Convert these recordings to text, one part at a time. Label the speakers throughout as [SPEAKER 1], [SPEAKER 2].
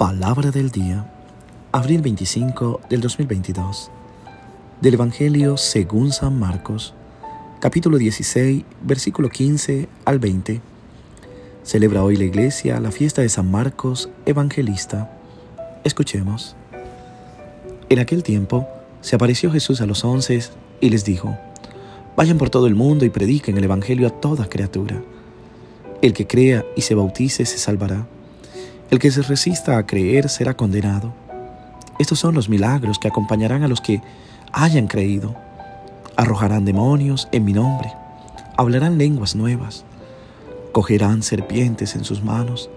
[SPEAKER 1] Palabra del día, abril 25 del 2022, del Evangelio según San Marcos, capítulo 16, versículo 15 al 20. Celebra hoy la iglesia la fiesta de San Marcos Evangelista. Escuchemos. En aquel tiempo se apareció Jesús a los once y les dijo, Vayan por todo el mundo y prediquen el Evangelio a toda criatura. El que crea y se bautice se salvará el que se resista a creer será condenado. Estos son los milagros que acompañarán a los que hayan creído. Arrojarán demonios en mi nombre, hablarán lenguas nuevas, cogerán serpientes en sus manos,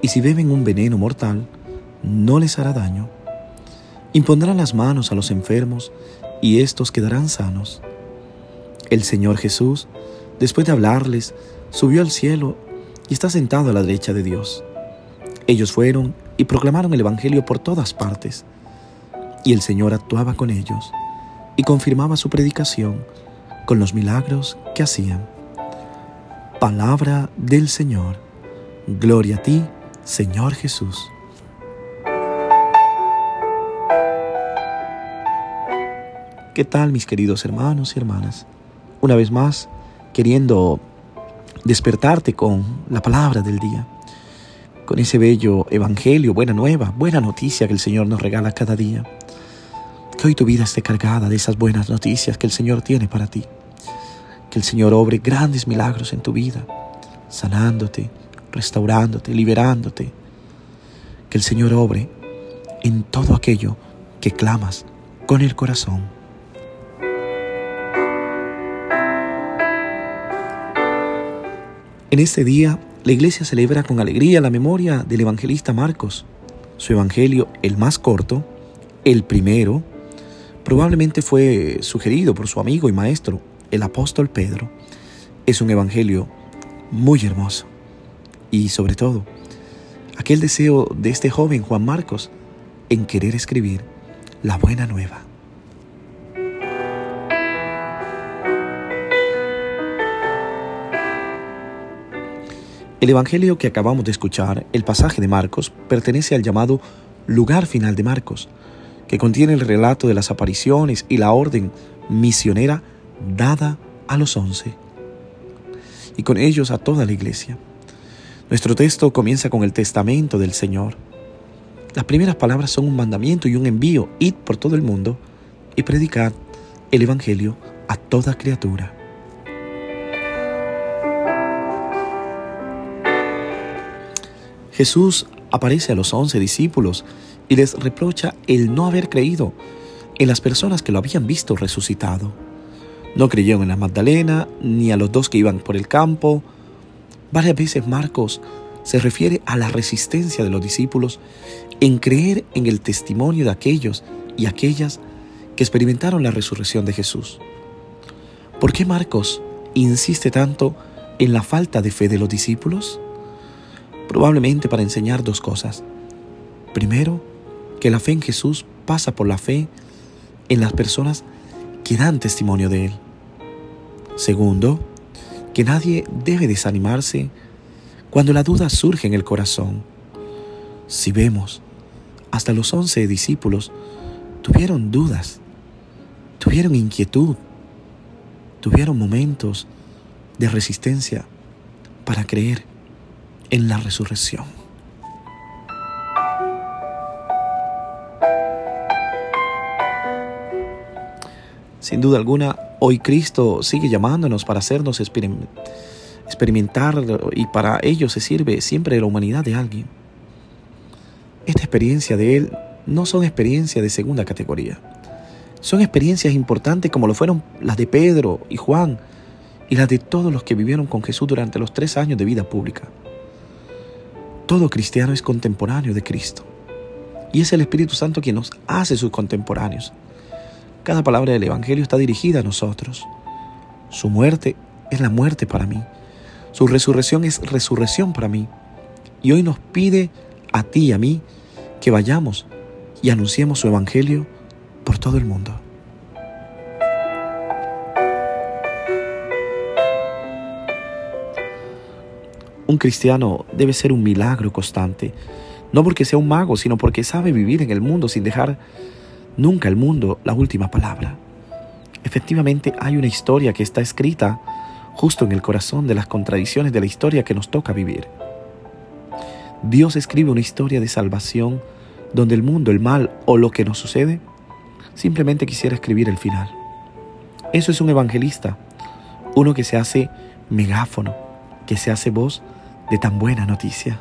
[SPEAKER 1] y si beben un veneno mortal, no les hará daño. Impondrán las manos a los enfermos, y éstos quedarán sanos. El Señor Jesús, después de hablarles, subió al cielo y está sentado a la derecha de Dios. Ellos fueron y proclamaron el Evangelio por todas partes, y el Señor actuaba con ellos y confirmaba su predicación con los milagros que hacían. Palabra del Señor. Gloria a ti, Señor Jesús. ¿Qué tal mis queridos hermanos y hermanas? Una vez más, queriendo despertarte con la palabra del día con ese bello evangelio, buena nueva, buena noticia que el Señor nos regala cada día. Que hoy tu vida esté cargada de esas buenas noticias que el Señor tiene para ti. Que el Señor obre grandes milagros en tu vida, sanándote, restaurándote, liberándote. Que el Señor obre en todo aquello que clamas con el corazón. En este día la iglesia celebra con alegría la memoria del evangelista Marcos. Su evangelio, el más corto, el primero, probablemente fue sugerido por su amigo y maestro, el apóstol Pedro. Es un evangelio muy hermoso. Y sobre todo, aquel deseo de este joven Juan Marcos en querer escribir la buena nueva. El Evangelio que acabamos de escuchar, el pasaje de Marcos, pertenece al llamado lugar final de Marcos, que contiene el relato de las apariciones y la orden misionera dada a los once, y con ellos a toda la iglesia. Nuestro texto comienza con el testamento del Señor. Las primeras palabras son un mandamiento y un envío, id por todo el mundo y predicad el Evangelio a toda criatura. Jesús aparece a los once discípulos y les reprocha el no haber creído en las personas que lo habían visto resucitado. No creyeron en la Magdalena ni a los dos que iban por el campo. Varias veces Marcos se refiere a la resistencia de los discípulos en creer en el testimonio de aquellos y aquellas que experimentaron la resurrección de Jesús. ¿Por qué Marcos insiste tanto en la falta de fe de los discípulos? Probablemente para enseñar dos cosas. Primero, que la fe en Jesús pasa por la fe en las personas que dan testimonio de Él. Segundo, que nadie debe desanimarse cuando la duda surge en el corazón. Si vemos, hasta los once discípulos tuvieron dudas, tuvieron inquietud, tuvieron momentos de resistencia para creer en la resurrección. Sin duda alguna, hoy Cristo sigue llamándonos para hacernos experimentar y para ello se sirve siempre la humanidad de alguien. Esta experiencia de Él no son experiencias de segunda categoría. Son experiencias importantes como lo fueron las de Pedro y Juan y las de todos los que vivieron con Jesús durante los tres años de vida pública. Todo cristiano es contemporáneo de Cristo. Y es el Espíritu Santo quien nos hace sus contemporáneos. Cada palabra del Evangelio está dirigida a nosotros. Su muerte es la muerte para mí. Su resurrección es resurrección para mí. Y hoy nos pide a ti y a mí que vayamos y anunciemos su Evangelio por todo el mundo. Un cristiano debe ser un milagro constante, No porque sea un mago, sino porque sabe vivir en el mundo sin dejar nunca el mundo la última palabra. Efectivamente hay una historia que está escrita justo en el corazón de las contradicciones de la historia que nos toca vivir. Dios escribe una historia de salvación donde el mundo, el mal o lo que nos sucede, simplemente quisiera escribir el final. Eso es un evangelista, uno que se hace megáfono, que se hace voz de tan buena noticia.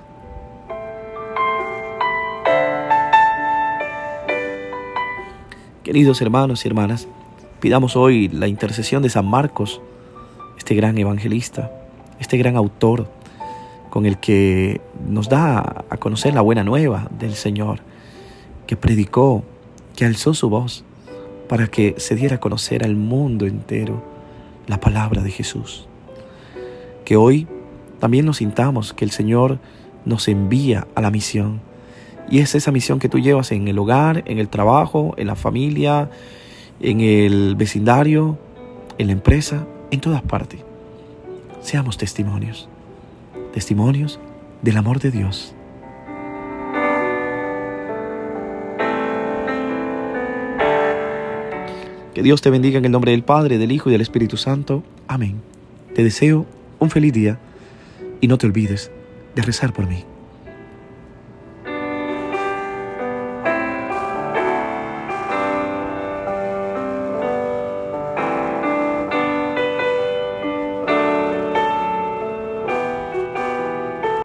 [SPEAKER 1] Queridos hermanos y hermanas, pidamos hoy la intercesión de San Marcos, este gran evangelista, este gran autor con el que nos da a conocer la buena nueva del Señor, que predicó, que alzó su voz para que se diera a conocer al mundo entero la palabra de Jesús. Que hoy también nos sintamos que el Señor nos envía a la misión y es esa misión que tú llevas en el hogar, en el trabajo, en la familia, en el vecindario, en la empresa, en todas partes. Seamos testimonios, testimonios del amor de Dios. Que Dios te bendiga en el nombre del Padre, del Hijo y del Espíritu Santo. Amén. Te deseo un feliz día y no te olvides de rezar por mí.